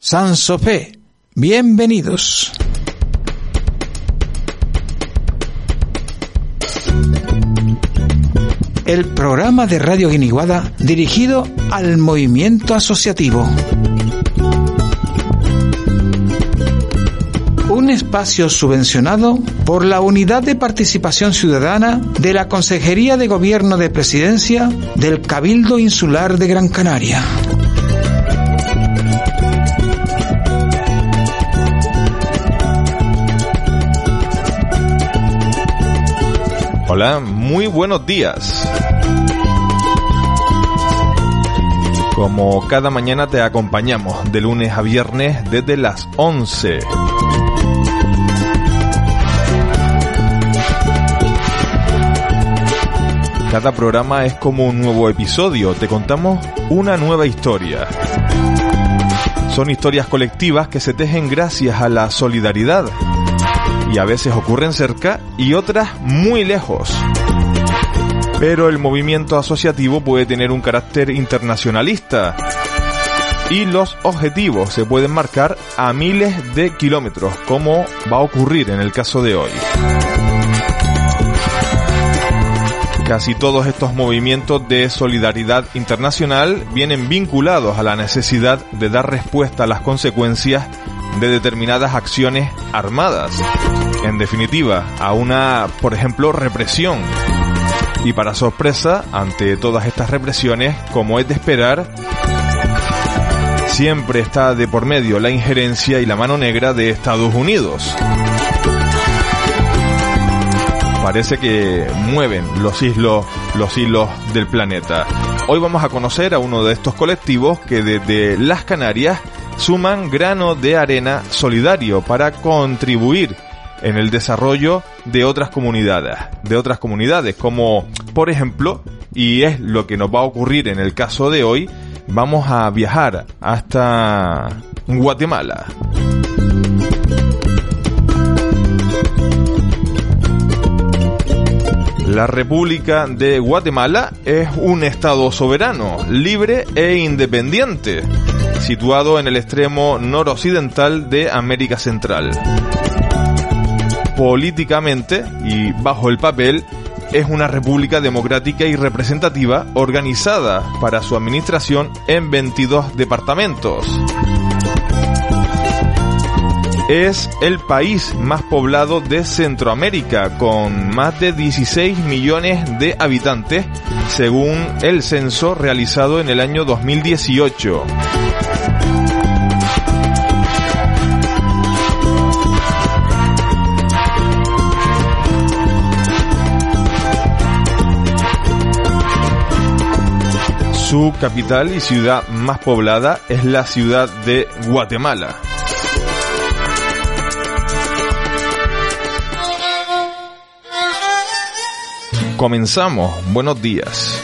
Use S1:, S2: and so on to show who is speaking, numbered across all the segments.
S1: San Sofé, bienvenidos. El programa de Radio Guiniguada dirigido al movimiento asociativo. Un espacio subvencionado por la Unidad de Participación Ciudadana de la Consejería de Gobierno de Presidencia del Cabildo Insular de Gran Canaria.
S2: Hola, muy buenos días. Como cada mañana te acompañamos de lunes a viernes desde las 11. Cada programa es como un nuevo episodio, te contamos una nueva historia. Son historias colectivas que se tejen gracias a la solidaridad y a veces ocurren cerca y otras muy lejos. Pero el movimiento asociativo puede tener un carácter internacionalista y los objetivos se pueden marcar a miles de kilómetros, como va a ocurrir en el caso de hoy. Casi todos estos movimientos de solidaridad internacional vienen vinculados a la necesidad de dar respuesta a las consecuencias de determinadas acciones armadas. En definitiva, a una, por ejemplo, represión. Y para sorpresa, ante todas estas represiones, como es de esperar, siempre está de por medio la injerencia y la mano negra de Estados Unidos. Parece que mueven los hilos, los hilos del planeta. Hoy vamos a conocer a uno de estos colectivos que desde las Canarias suman grano de arena solidario para contribuir en el desarrollo de otras comunidades, de otras comunidades, como por ejemplo, y es lo que nos va a ocurrir en el caso de hoy, vamos a viajar hasta Guatemala. La República de Guatemala es un estado soberano, libre e independiente, situado en el extremo noroccidental de América Central. Políticamente y bajo el papel, es una república democrática y representativa organizada para su administración en 22 departamentos. Es el país más poblado de Centroamérica, con más de 16 millones de habitantes, según el censo realizado en el año 2018. Su capital y ciudad más poblada es la ciudad de Guatemala. Comenzamos. Buenos días.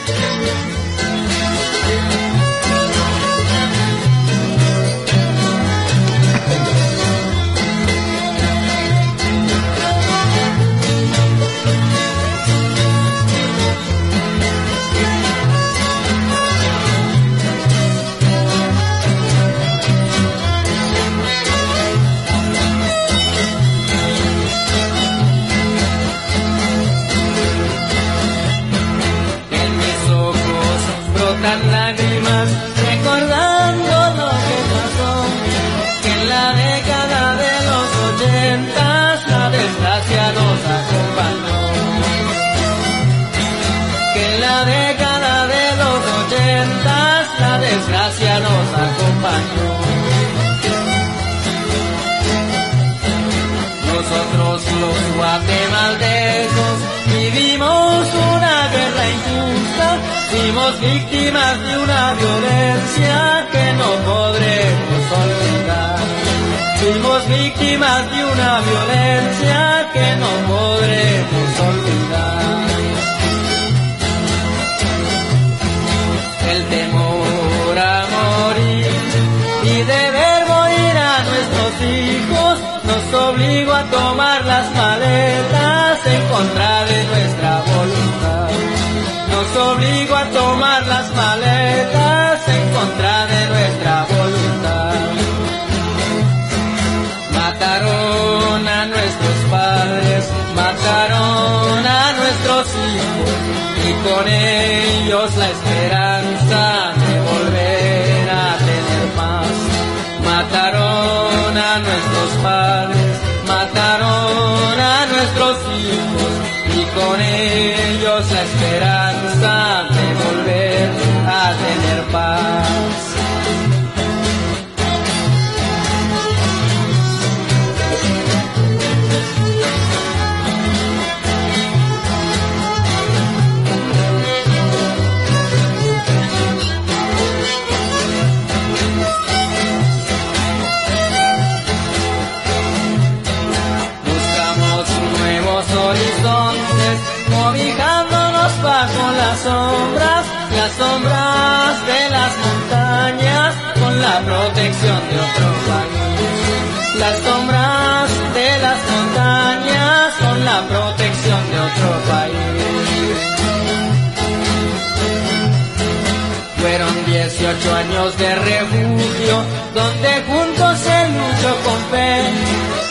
S3: víctimas de una violencia que no podremos olvidar. Fuimos víctimas de una violencia que no podremos y con ellos protección de otro país. Las sombras de las montañas, con la protección de otro país. Fueron 18 años de refugio, donde juntos se luchó con fe,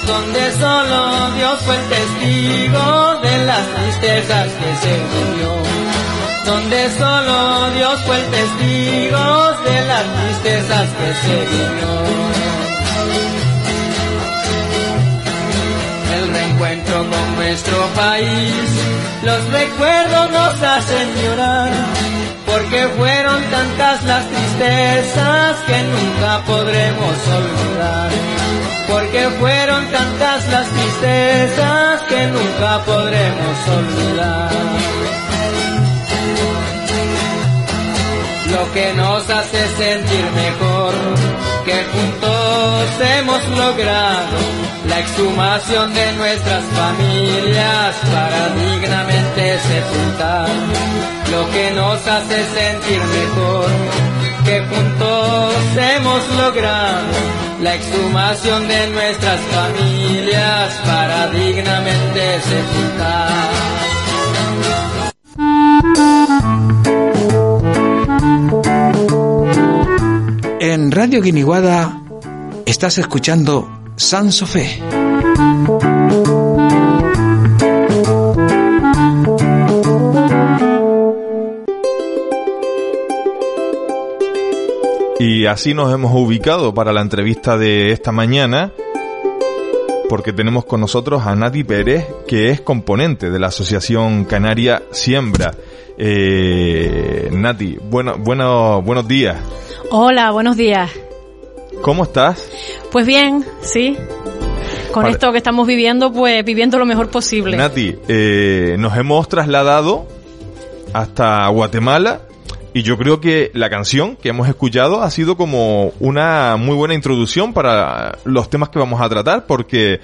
S3: donde solo Dios fue el testigo de las tristezas que se vivió, donde solo Dios fue el testigo de las tristezas que se vivió. el reencuentro con nuestro país. Los recuerdos nos hacen llorar, porque fueron tantas las tristezas que nunca podremos olvidar. Porque fueron tantas las tristezas que nunca podremos olvidar. Lo que nos hace sentir mejor, que juntos hemos logrado la exhumación de nuestras familias para dignamente sepultar. Lo que nos hace sentir mejor, que juntos hemos logrado la exhumación de nuestras familias para dignamente sepultar.
S1: En Radio Guiniguada estás escuchando San Sofé.
S2: Y así nos hemos ubicado para la entrevista de esta mañana, porque tenemos con nosotros a Nati Pérez, que es componente de la Asociación Canaria Siembra. Eh, Nati, bueno, bueno, buenos días.
S4: Hola, buenos días.
S2: ¿Cómo estás?
S4: Pues bien, sí. Con esto que estamos viviendo, pues viviendo lo mejor posible.
S2: Nati, eh, nos hemos trasladado hasta Guatemala y yo creo que la canción que hemos escuchado ha sido como una muy buena introducción para los temas que vamos a tratar porque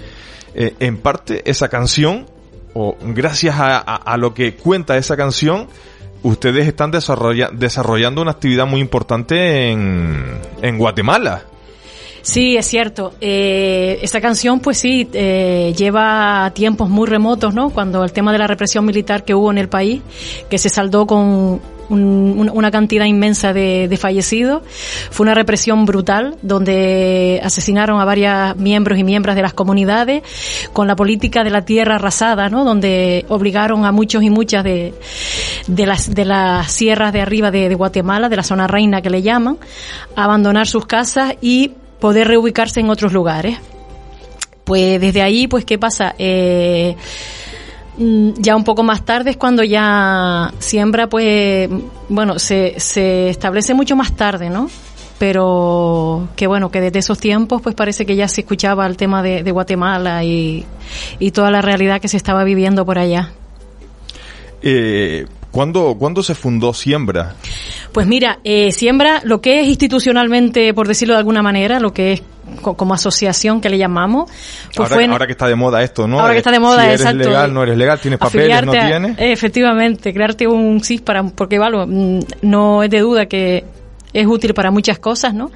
S2: eh, en parte esa canción o gracias a, a- lo que cuenta esa canción ustedes están desarrolla- desarrollando una actividad muy importante en, en Guatemala.
S4: Sí, es cierto. Eh, esta canción, pues sí, eh, lleva tiempos muy remotos, ¿no? Cuando el tema de la represión militar que hubo en el país, que se saldó con un- un- una cantidad inmensa de, de fallecidos, fue una represión brutal, donde asesinaron a varios miembros y miembros de las comunidades, con la política de la tierra arrasada, ¿no? Donde obligaron a muchos y muchas de, de las, de las sierras de arriba de, Guatemala, de la zona reina que le llaman, a abandonar sus casas y poder reubicarse en otros lugares. Pues desde ahí, pues, ¿qué pasa? Eh, ya un poco más tarde es cuando ya siembra, pues, bueno, se, se establece mucho más tarde, ¿no? Pero que bueno, que desde esos tiempos, pues parece que ya se escuchaba el tema de, de Guatemala y, y toda la realidad que se estaba viviendo por allá.
S2: Eh, ¿Cuándo, ¿Cuándo se fundó Siembra?
S4: Pues mira, eh, Siembra, lo que es institucionalmente, por decirlo de alguna manera, lo que es como asociación que le llamamos.
S2: Pues ahora, que está de moda esto, ¿no?
S4: Ahora que está de moda,
S2: si eres legal, no eres legal, tienes papeles, no tienes.
S4: efectivamente, crearte un SIS para, porque, vale, mm, no es de duda que es útil para muchas cosas, ¿no?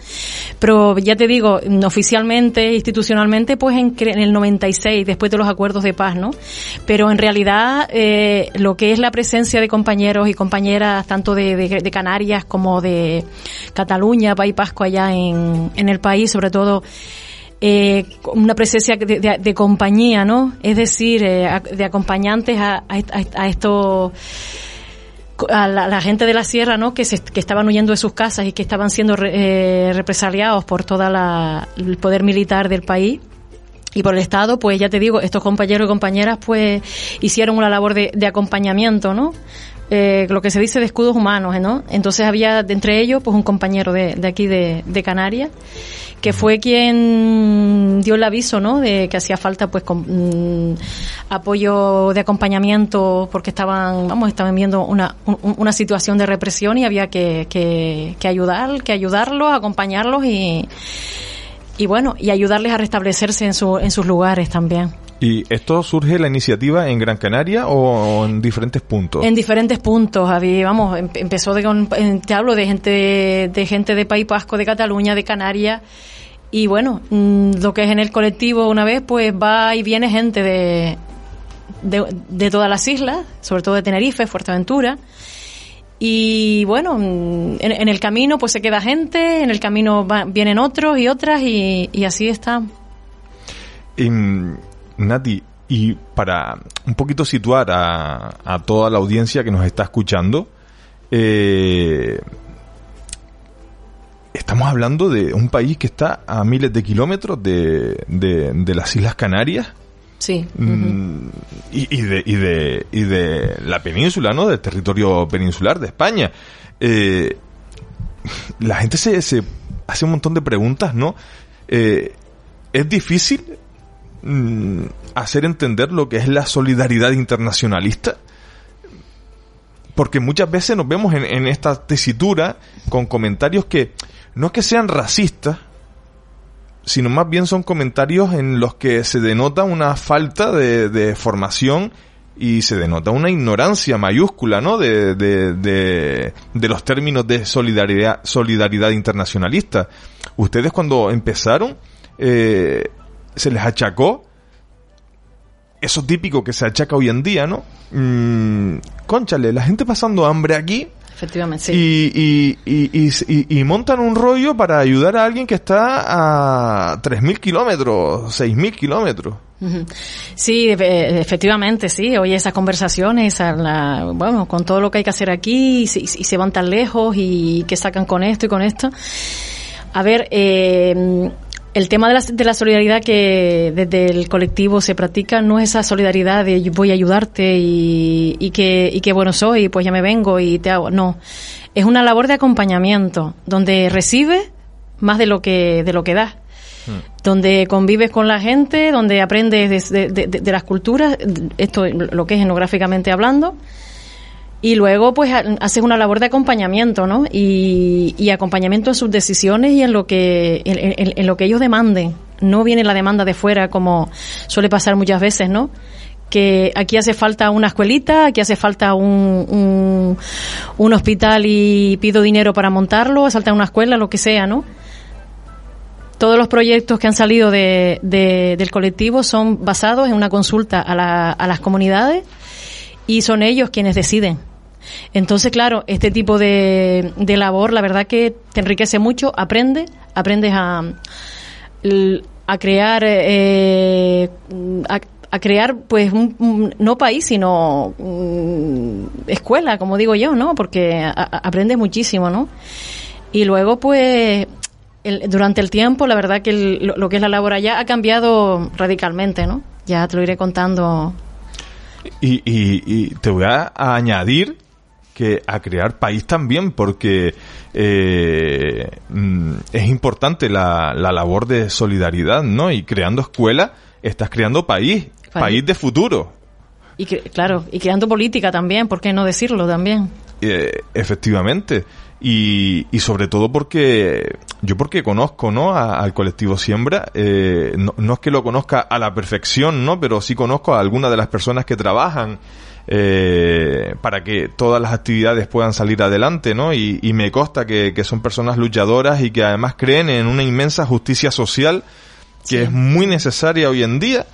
S4: Pero ya te digo, oficialmente, institucionalmente, pues en, el 96, después de los acuerdos de paz, ¿no? Pero en realidad, eh, lo que es la presencia de compañeros y compañeras, tanto de, de, Canarias como de Cataluña, País Pasco allá en, en el país, sobre todo, eh, una presencia de, de, compañía, ¿no? Es decir, eh, de acompañantes a, a, a estos a la, gente de la sierra, ¿no? Que, se, que estaban huyendo de sus casas y que estaban siendo eh, represaliados por todo el poder militar del país y por el Estado, pues ya te digo, estos compañeros y compañeras pues hicieron una labor de, de acompañamiento, ¿no? Eh, lo que se dice de escudos humanos, ¿no? Entonces había entre ellos pues un compañero de, de aquí de, de Canarias que fue quien dio el aviso, ¿no? De que hacía falta, pues, con, mm, apoyo de acompañamiento porque estaban, vamos, estaban viendo una, una situación de represión y había que, que, que ayudar, que ayudarlos, acompañarlos y, y bueno, y ayudarles a restablecerse en, su, en sus lugares también.
S2: ¿Y esto surge la iniciativa en Gran Canaria o en diferentes puntos?
S4: En diferentes puntos, había, vamos, em, empezó de, te hablo de gente, de gente de País Pasco, de Cataluña, de Canarias, y bueno, mm, lo que es en el colectivo una vez, pues va y viene gente de, de, todas las islas, sobre todo de Tenerife, Fuerteventura. Y bueno, mm, en, el camino pues se queda gente, en el camino vienen otros y otras y, así está.
S2: Y, Nati, y para un poquito situar a, a toda la audiencia que nos está escuchando, eh, estamos hablando de un país que está a miles de kilómetros de, de, las Islas Canarias.
S4: Sí.
S2: Mm, y, de, y, de, y de la península, ¿no? Del territorio peninsular de España. Eh, la gente se, se, hace un montón de preguntas, ¿no? Eh, es difícil mm, hacer entender lo que es la solidaridad internacionalista porque muchas veces nos vemos en, esta tesitura con comentarios que no es que sean racistas, sino más bien son comentarios en los que se denota una falta de, formación y se denota una ignorancia mayúscula, ¿no? De, de, de, los términos de solidaridad, solidaridad internacionalista. Ustedes cuando empezaron, eh, se les achacó eso típico que se achaca hoy en día, ¿no? Mm, conchale, la gente pasando hambre aquí
S4: Efectivamente, sí.
S2: Y, y, y, montan un rollo para ayudar a alguien que está a 3.000 kilómetros, 6.000 kilómetros.
S4: Sí, efectivamente, sí. Oye, esas conversaciones, la, bueno, con todo lo que hay que hacer aquí, y, se van tan lejos y que sacan con esto y con esto. A ver, eh, el tema de la, de la, solidaridad que desde el colectivo se practica no es esa solidaridad de voy a ayudarte y, y, que, y que bueno soy, pues ya me vengo y te hago. No. Es una labor de acompañamiento donde recibe más de lo que, de lo que das. Hmm. Donde convives con la gente, donde aprendes de, de, de las culturas, esto lo que es etnográficamente hablando, y luego pues haces una labor de acompañamiento, ¿no? Y, acompañamiento en sus decisiones y en lo que en, lo que ellos demanden. No viene la demanda de fuera como suele pasar muchas veces, ¿no? que aquí hace falta una escuelita, aquí hace falta un, un, hospital y pido dinero para montarlo, hace falta una escuela, lo que sea, ¿no? Todos los proyectos que han salido de, del colectivo son basados en una consulta a, la, a las comunidades y son ellos quienes deciden. Entonces, claro, este tipo de, de labor, la verdad que te enriquece mucho, aprende, aprendes a, a crear, eh, a, crear, pues, un, no país, sino escuela, como digo yo, ¿no? Porque aprendes muchísimo, ¿no? Y luego, pues, durante el tiempo, la verdad que lo, lo, que es la labor allá ha cambiado radicalmente, ¿no? Ya te lo iré contando.
S2: Y, y, y te voy a añadir que a crear país también, porque eh, mm, es importante la, la, labor de solidaridad, ¿no? Y creando escuela, estás creando país, país, de futuro.
S4: Y que, claro, y creando política también, ¿por qué no decirlo también?
S2: Eh, efectivamente. Y, y, sobre todo porque yo porque conozco no al colectivo siembra eh, no, no, es que lo conozca a la perfección no pero sí conozco a algunas de las personas que trabajan eh, para que todas las actividades puedan salir adelante no y, y me consta que, que, son personas luchadoras y que además creen en una inmensa justicia social que sí. es muy necesaria hoy en día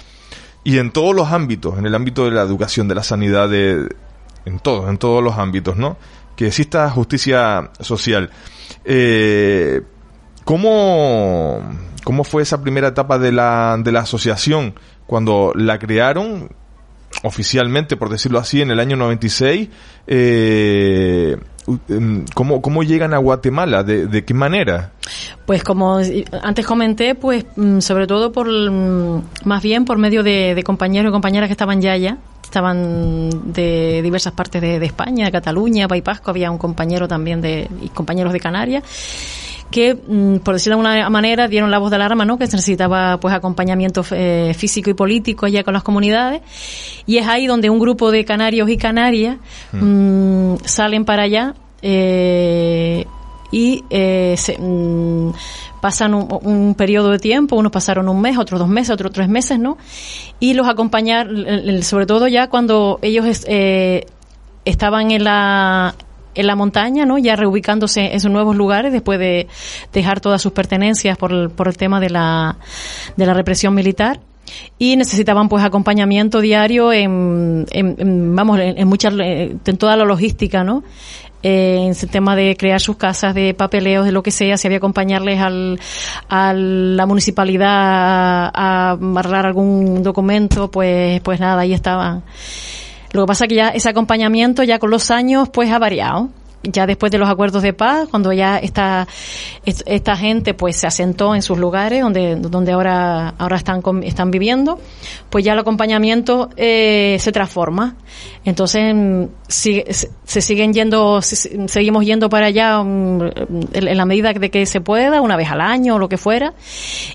S2: y en todos los ámbitos en el ámbito de la educación de la sanidad de en todos en todos los ámbitos no que exista justicia social. Eh, ¿cómo, ¿Cómo fue esa primera etapa de la, de la asociación cuando la crearon oficialmente, por decirlo así, en el año 96? Eh, ¿cómo, ¿Cómo llegan a Guatemala? ¿De, qué manera?
S4: Pues como antes comenté, pues sobre todo por más bien por medio de, compañeros y compañeras que estaban ya allá, estaban de diversas partes de, España, Cataluña, País Vasco, había un compañero también de y compañeros de Canarias que, por decirlo de alguna manera, dieron la voz de alarma, ¿no? Que se necesitaba, pues, acompañamiento eh, físico y político allá con las comunidades. Y es ahí donde un grupo de canarios y canarias mm. salen para allá eh, y eh, se, mm, pasan un, un, periodo de tiempo, unos pasaron un mes, otros dos meses, otros tres meses, ¿no? Y los acompañar, sobre todo ya cuando ellos eh, estaban en la en la montaña, ¿no? Ya reubicándose en sus nuevos lugares después de dejar todas sus pertenencias por el, por el tema de la, de la represión militar y necesitaban pues acompañamiento diario en, en, vamos en, en muchas en toda la logística no eh, en el tema de crear sus casas, de papeleos, de lo que sea, si había acompañarles al, a la municipalidad a, a arreglar algún documento, pues, pues nada, ahí estaban. Lo que pasa es que ya ese acompañamiento ya con los años pues ha variado. Ya después de los acuerdos de paz, cuando ya esta, esta gente pues se asentó en sus lugares donde, donde ahora, ahora están, están viviendo, pues ya el acompañamiento eh, se transforma. Entonces, si, se siguen yendo, seguimos yendo para allá um, en la medida de que se pueda, una vez al año o lo que fuera,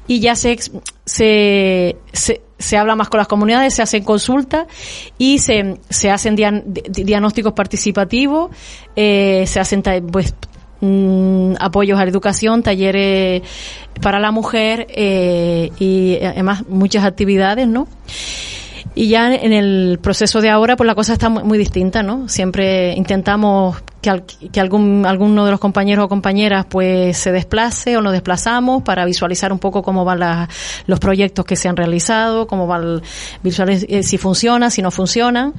S4: y ya se, se, se se habla más con las comunidades, se hacen consultas y se, se hacen diagnósticos participativos, eh, se hacen pues mmm, apoyos a la educación, talleres para la mujer eh, y además muchas actividades, ¿no? Y ya en el proceso de ahora, pues la cosa está muy, muy distinta, ¿no? Siempre intentamos que, al, que, algún, alguno de los compañeros o compañeras pues se desplace o nos desplazamos para visualizar un poco cómo van la, los proyectos que se han realizado, cómo van, visualizar eh, si funciona, si no funciona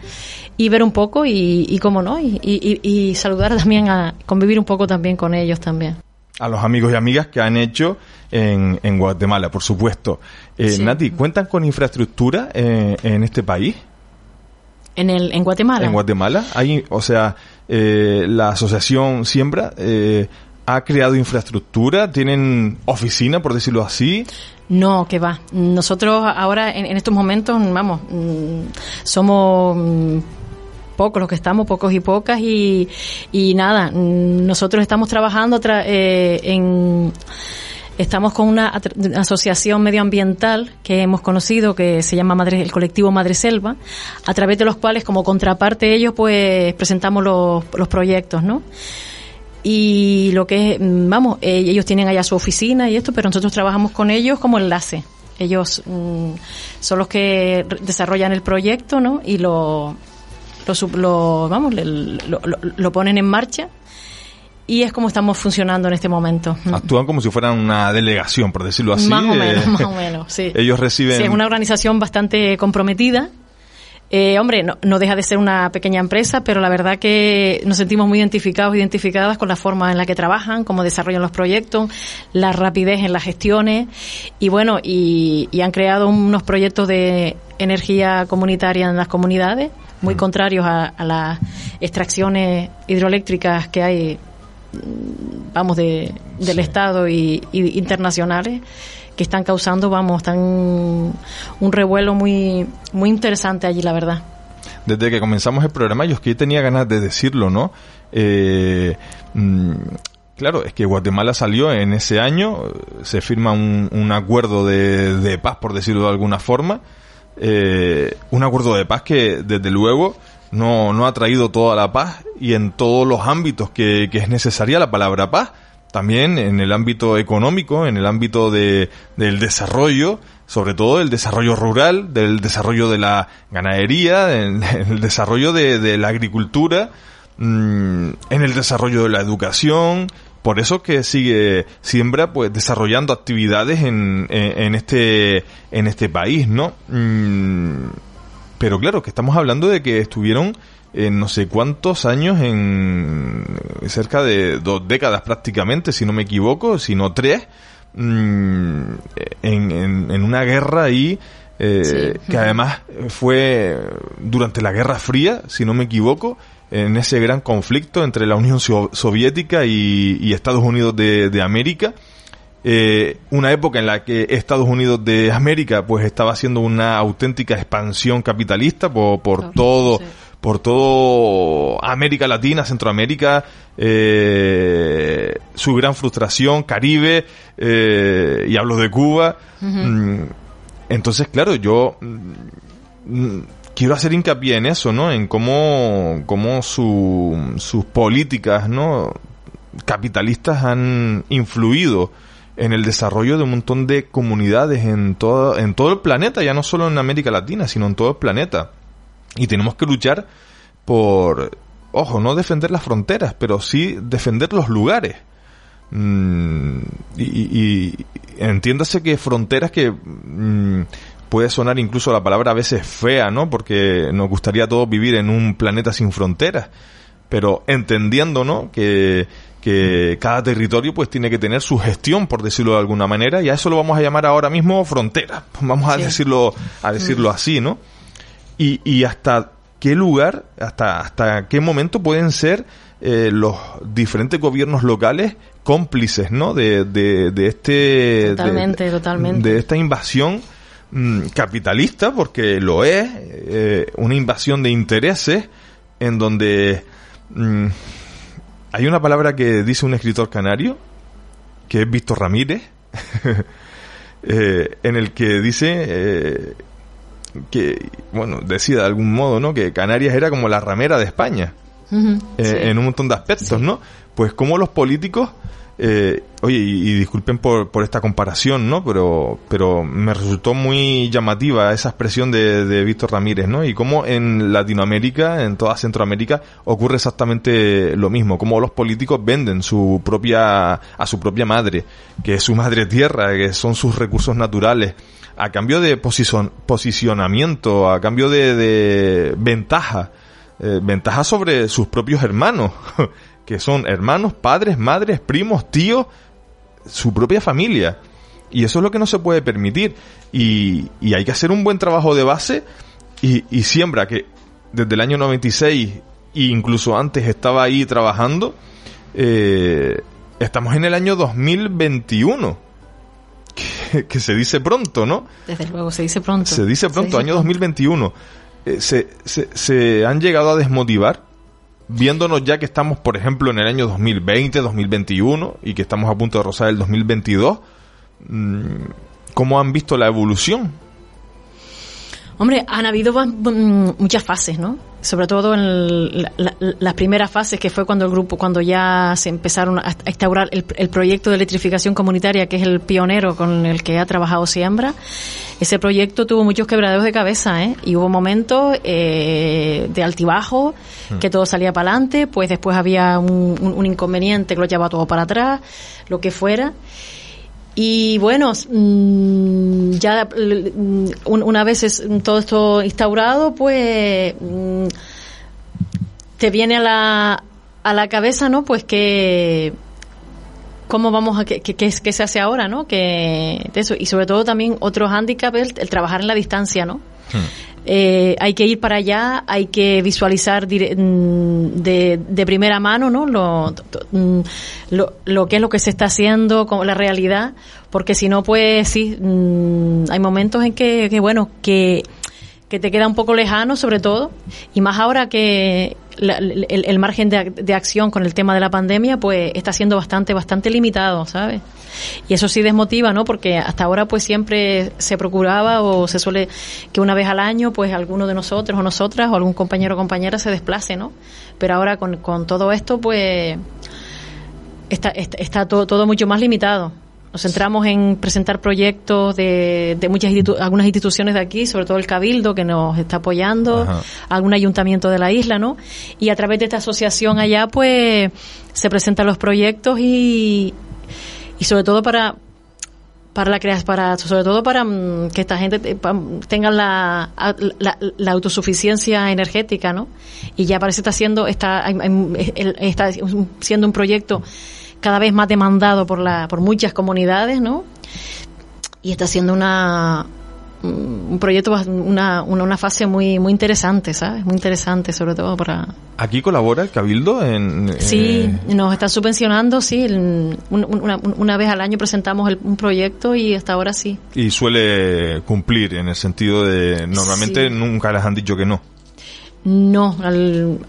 S4: y ver un poco y, y cómo no, y, y, y saludar también a convivir un poco también con ellos también
S2: a los amigos y amigas que han hecho en, en Guatemala, por supuesto. Eh, sí. Nati, ¿cuentan con infraestructura eh, en este país?
S4: En, el, en Guatemala.
S2: En Guatemala. Hay, o sea, eh, la asociación Siembra eh, ha creado infraestructura, tienen oficina, por decirlo así.
S4: No, que va. Nosotros ahora, en, en estos momentos, vamos, mm, somos mm, pocos los que estamos, pocos y pocas, y, y nada, nosotros estamos trabajando tra eh, en estamos con una asociación medioambiental que hemos conocido que se llama Madre, el colectivo Madre Selva, a través de los cuales como contraparte ellos pues presentamos los, los proyectos, ¿no? Y lo que es, vamos, ellos tienen allá su oficina y esto, pero nosotros trabajamos con ellos como enlace. Ellos mmm, son los que desarrollan el proyecto, ¿no? Y lo, lo, lo vamos, lo, lo, lo, ponen en marcha y es como estamos funcionando en este momento.
S2: Actúan como si fueran una delegación, por decirlo así.
S4: Más o menos, eh, más o menos, sí.
S2: Ellos reciben...
S4: Sí, es una organización bastante comprometida. Eh, hombre, no, no, deja de ser una pequeña empresa, pero la verdad que nos sentimos muy identificados, identificadas con la forma en la que trabajan, cómo desarrollan los proyectos, la rapidez en las gestiones y bueno, y, y han creado unos proyectos de energía comunitaria en las comunidades muy mm. contrarios a, a, las extracciones hidroeléctricas que hay, vamos, de, del sí. Estado y, y, internacionales que están causando, vamos, están un revuelo muy, muy interesante allí, la verdad.
S2: Desde que comenzamos el programa, yo es que tenía ganas de decirlo, ¿no? Eh, mmm, Claro, es que Guatemala salió en ese año, se firma un, un acuerdo de, de, paz, por decirlo de alguna forma, eh, un acuerdo de paz que desde luego no, no ha traído toda la paz y en todos los ámbitos que, que es necesaria la palabra paz. También en el ámbito económico, en el ámbito de, del desarrollo, sobre todo el desarrollo rural, del desarrollo de la ganadería, en el desarrollo de, de la agricultura, mm, en el desarrollo de la educación, por eso que sigue siembra pues desarrollando actividades en, en, en este en este país no mm, pero claro que estamos hablando de que estuvieron en no sé cuántos años en cerca de dos décadas prácticamente si no me equivoco si no tres mm, en, en, en una guerra ahí eh,
S4: Sí.
S2: que además fue durante la Guerra Fría, si no me equivoco, en ese gran conflicto entre la Unión So- Soviética y, y Estados Unidos de, de América. Eh, una época en la que Estados Unidos de América pues estaba haciendo una auténtica expansión capitalista por, por todo
S4: sí.
S2: por todo América Latina, Centroamérica, eh, su gran frustración, Caribe, eh, y hablo de Cuba. Mm, Entonces, claro, yo mm, quiero hacer hincapié en eso, ¿no? En cómo, cómo su- sus políticas, ¿no? Capitalistas han influido en el desarrollo de un montón de comunidades en todo, en todo el planeta, ya no solo en América Latina, sino en todo el planeta. Y tenemos que luchar por, ojo, no defender las fronteras, pero sí defender los lugares. Mm, y, y- entiéndase que fronteras que mm, puede sonar incluso la palabra a veces fea, ¿no? Porque nos gustaría a todos vivir en un planeta sin fronteras. Pero entendiendo, ¿no? Que, que cada territorio pues tiene que tener su gestión, por decirlo de alguna manera, y a eso lo vamos a llamar ahora mismo frontera. Vamos a
S4: Sí.
S2: decirlo, a decirlo así, ¿no? y, y hasta qué lugar, hasta, hasta qué momento pueden ser eh, los diferentes gobiernos locales cómplices, ¿no? De, de, de este... de-
S4: Totalmente, totalmente.
S2: De esta invasión mm, capitalista, porque lo es, eh, una invasión de intereses en donde mm, hay una palabra que dice un escritor canario, que es Víctor Ramírez, eh, en el que dice eh, que, bueno, decía de algún modo, ¿no? Que Canarias era como la ramera de España,
S4: sí.
S2: en un montón de aspectos, ¿no? Pues como los políticos, eh, oye, y, disculpen por, por esta comparación, ¿no? Pero, pero me resultó muy llamativa esa expresión de, de Víctor Ramírez, ¿no? Y cómo en Latinoamérica, en toda Centroamérica, ocurre exactamente lo mismo, cómo los políticos venden su propia, a su propia madre, que es su madre tierra, que son sus recursos naturales, a cambio de posicion- posicionamiento, a cambio de, de ventaja, eh, ventaja sobre sus propios hermanos, que son hermanos, padres, madres, primos, tíos, su propia familia. Y eso es lo que no se puede permitir. Y, y hay que hacer un buen trabajo de base y, y siembra que desde el año 96 e incluso antes estaba ahí trabajando. eh, estamos en el año 2021. Que, que se dice pronto, ¿no?
S4: Desde luego, se dice pronto.
S2: Se dice pronto, año 2021. Eh, se, se, se han llegado a desmotivar, viéndonos ya que estamos, por ejemplo, en el año 2020, 2021, y que estamos a punto de rozar el 2022. Mm, ¿Cómo han visto la evolución?
S4: Hombre, han habido mm, muchas fases, ¿no? Sobre todo en la- la- las primeras fases, que fue cuando el grupo, cuando ya se empezaron a instaurar el, el proyecto de electrificación comunitaria, que es el pionero con el que ha trabajado Siembra. Ese proyecto tuvo muchos quebraderos de cabeza, ¿eh? Y hubo momentos eh, de altibajo, que todo salía para adelante, pues después había un, un- un inconveniente que lo llevaba todo para atrás, lo que fuera. Y bueno, mm, ya mm, un- una vez es todo esto instaurado, pues mm, te viene a la, a la cabeza, ¿no? Pues que cómo vamos a qué, qué- qué se hace ahora, ¿no? Que eso y sobre todo también otro hándicap es el, el trabajar en la distancia, ¿no? Eh, hay que ir para allá, hay que visualizar mm, de, de primera mano, ¿no? Lo, mm, lo, lo que es lo que se está haciendo, como la realidad, porque si no, pues sí, mm, hay momentos en que, que bueno, que, que te queda un poco lejano, sobre todo, y más ahora que el, margen de, de, acción con el tema de la pandemia pues está siendo bastante bastante limitado sabes y eso sí desmotiva no porque hasta ahora pues siempre se procuraba o se suele que una vez al año pues alguno de nosotros o nosotras o algún compañero o compañera se desplace no pero ahora con, con todo esto pues está, está, está todo, todo mucho más limitado nos centramos en presentar proyectos de, de muchas algunas instituciones de aquí, sobre todo el Cabildo que nos está apoyando, algún ayuntamiento de la isla, ¿no? Y a través de esta asociación allá, pues, se presentan los proyectos y, y sobre todo para para la para sobre todo para mm, que esta gente tenga la, la, autosuficiencia energética, ¿no? Y ya parece está siendo está, está siendo un proyecto cada vez más demandado por, la, por muchas comunidades, ¿no? Y está siendo una, un proyecto, una, una, fase muy muy interesante, ¿sabes? Muy interesante, sobre todo para...
S2: ¿Aquí colabora el Cabildo? En,
S4: Sí, eh, nos está subvencionando, sí. una, una, vez al año presentamos un proyecto y hasta ahora sí.
S2: Y suele cumplir en el sentido de... Normalmente nunca les han dicho que no.
S4: No, al,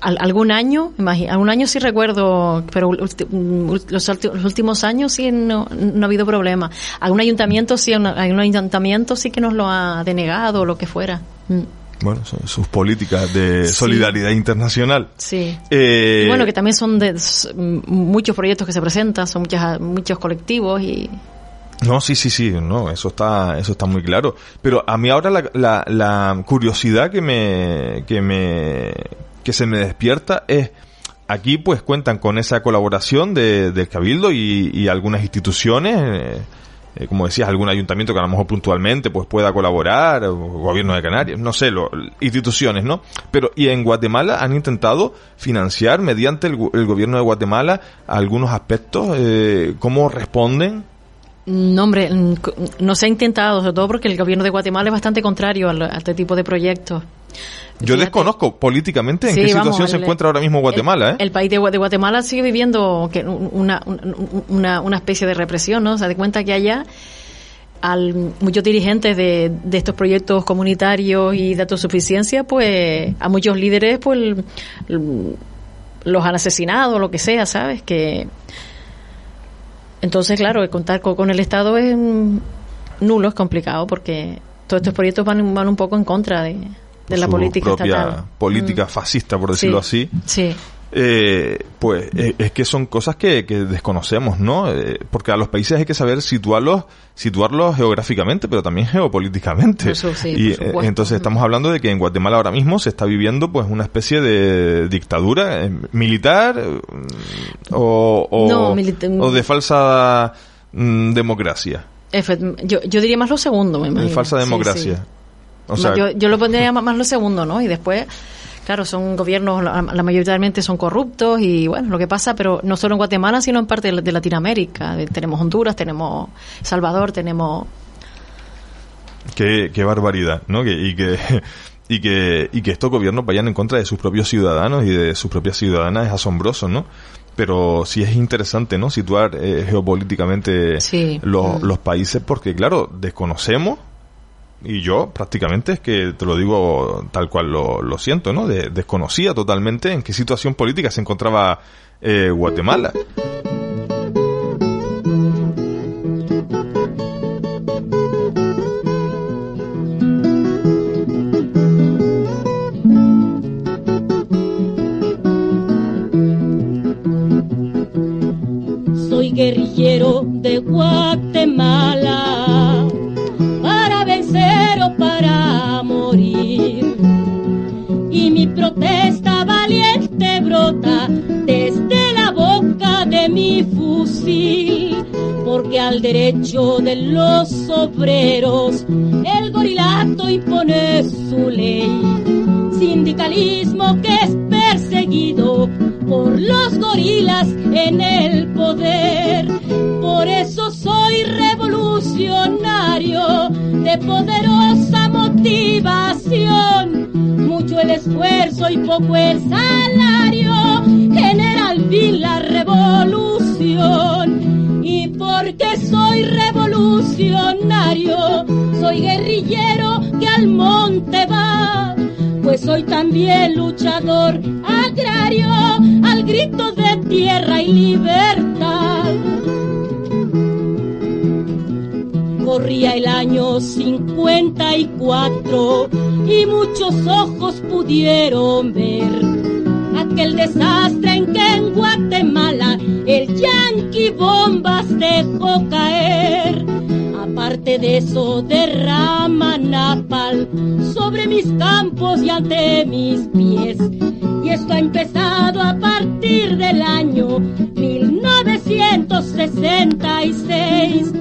S4: algún año, algún año sí recuerdo, pero los, últimos años sí no, no, ha habido problema. Algún ayuntamiento sí, algún ayuntamiento sí que nos lo ha denegado o lo que fuera. Mm.
S2: Bueno, son sus políticas de solidaridad internacional.
S4: Sí. Eh, bueno, que también son de muchos proyectos que se presentan, son muchas, muchos colectivos y
S2: no, sí, sí, sí, no, eso está, eso está muy claro. Pero a mí ahora la, la, la curiosidad que me, que me, que se me despierta es, aquí pues cuentan con esa colaboración de, del Cabildo y, y algunas instituciones, eh, eh, como decías, algún ayuntamiento que a lo mejor puntualmente pues pueda colaborar, gobierno de Canarias, no sé, lo, instituciones, ¿no? Pero, y en Guatemala han intentado financiar mediante el, el gobierno de Guatemala algunos aspectos, eh, ¿cómo responden?
S4: No, hombre, no se ha intentado, sobre todo porque el gobierno de Guatemala es bastante contrario a, este tipo de proyectos.
S2: Yo desconozco políticamente en qué situación se encuentra ahora mismo Guatemala.
S4: El, ¿eh? el país de, Guatemala sigue viviendo una, una, una, especie de represión, ¿no? Se da cuenta que allá al, muchos dirigentes de, de, estos proyectos comunitarios y de autosuficiencia, pues a muchos líderes pues los han asesinado, lo que sea, ¿sabes? Que entonces, claro, contar con, el Estado es nulo, es complicado, porque todos estos proyectos van, van un poco en contra de, la política estatal.
S2: política mm. fascista, por decirlo así.
S4: Sí
S2: eh, pues eh, es que son cosas que, desconocemos, ¿no? Eh, porque a los países hay que saber situarlos, situarlos geográficamente, pero también geopolíticamente. y eh, entonces estamos hablando de que en Guatemala ahora mismo se está viviendo pues una especie de dictadura militar o, o, de falsa mm, democracia.
S4: Yo, yo diría más lo segundo, me imagino.
S2: De falsa democracia.
S4: yo, yo lo pondría más lo segundo, ¿no? Y después Claro, son gobiernos, la, mayoritariamente son corruptos y bueno, lo que pasa, pero no solo en Guatemala, sino en parte de, Latinoamérica. tenemos Honduras, tenemos Salvador, tenemos...
S2: Qué, qué barbaridad, ¿no? Que, y que... Y que, y que estos gobiernos vayan en contra de sus propios ciudadanos y de sus propias ciudadanas es asombroso, ¿no? pero sí es interesante, ¿no? Situar eh, geopolíticamente los, mm. los países porque, claro, desconocemos y yo prácticamente es que te lo digo tal cual lo, siento, ¿no? desconocía totalmente en qué situación política se encontraba eh, Guatemala.
S5: Soy guerrillero de Guatemala Y mi protesta valiente brota desde la boca de mi fusil, porque al derecho de los obreros el gorilato impone su ley. Sindicalismo que es perseguido por los gorilas en el poder. Por eso soy revolucionario de poderosa motivación. Mucho el esfuerzo y poco el salario genera al fin la revolución. Y porque soy revolucionario, soy guerrillero que al monte va pues soy también luchador agrario al grito de tierra y libertad. Corría el año 54 y muchos ojos pudieron ver aquel desastre en que en Guatemala el yanqui bombas dejó caer. Aparte de eso derrama napal sobre mis campos y ante mis pies. Y esto ha empezado a partir del año 1966.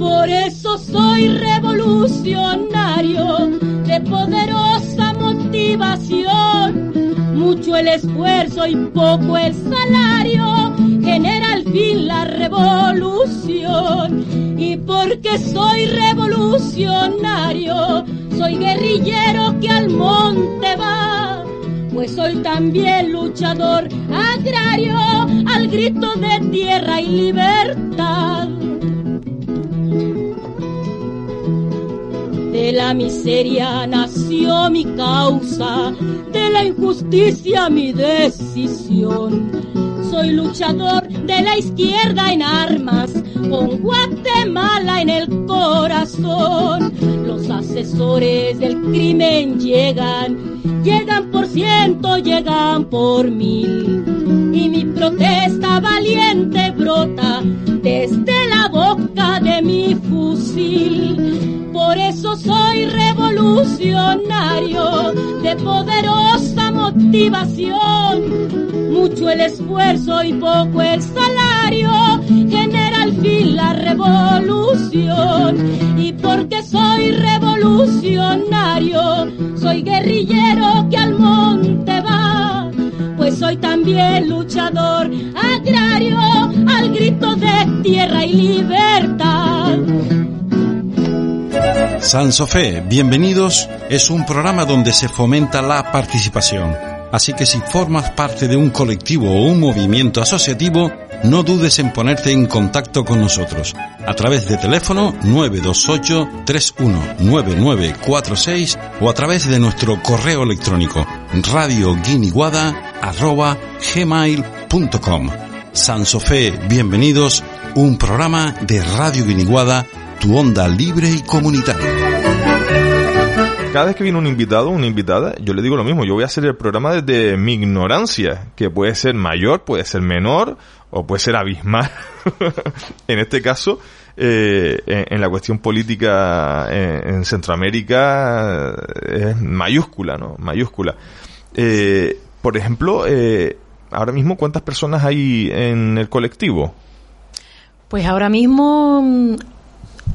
S5: Por eso soy revolucionario de poderosa motivación. Mucho el esfuerzo y poco el salario fin la revolución. Y porque soy revolucionario, soy guerrillero que al monte va. Pues soy también luchador agrario al grito de tierra y libertad. De la miseria nació mi causa, de la injusticia mi decisión. Soy luchador de la izquierda en armas, con Guatemala en el corazón. Los asesores del crimen llegan, llegan por ciento, llegan por mil. Y mi protesta valiente brota desde la boca de mi fusil. Por eso soy revolucionario de poderosa motivación. Mucho el esfuerzo y poco el salario genera al fin la revolución. Y porque soy revolucionario, soy guerrillero que al monte va. Soy también luchador agrario al grito de tierra y libertad.
S6: San Sofé, bienvenidos, es un programa donde se fomenta la participación. Así que si formas parte de un colectivo o un movimiento asociativo, no dudes en ponerte en contacto con nosotros. A través de teléfono 928-319946 o a través de nuestro correo electrónico radioguiniguada.gmail.com San Sofé, bienvenidos, un programa de Radio Guiniguada tu onda libre y comunitaria.
S2: Cada vez que viene un invitado, una invitada, yo le digo lo mismo, yo voy a hacer el programa desde mi ignorancia, que puede ser mayor, puede ser menor, o puede ser abismal. en este caso, eh, en, la cuestión política en, Centroamérica es mayúscula, ¿no? Mayúscula. Eh, por ejemplo, eh, ahora mismo, ¿cuántas personas hay en el colectivo?
S4: Pues ahora mismo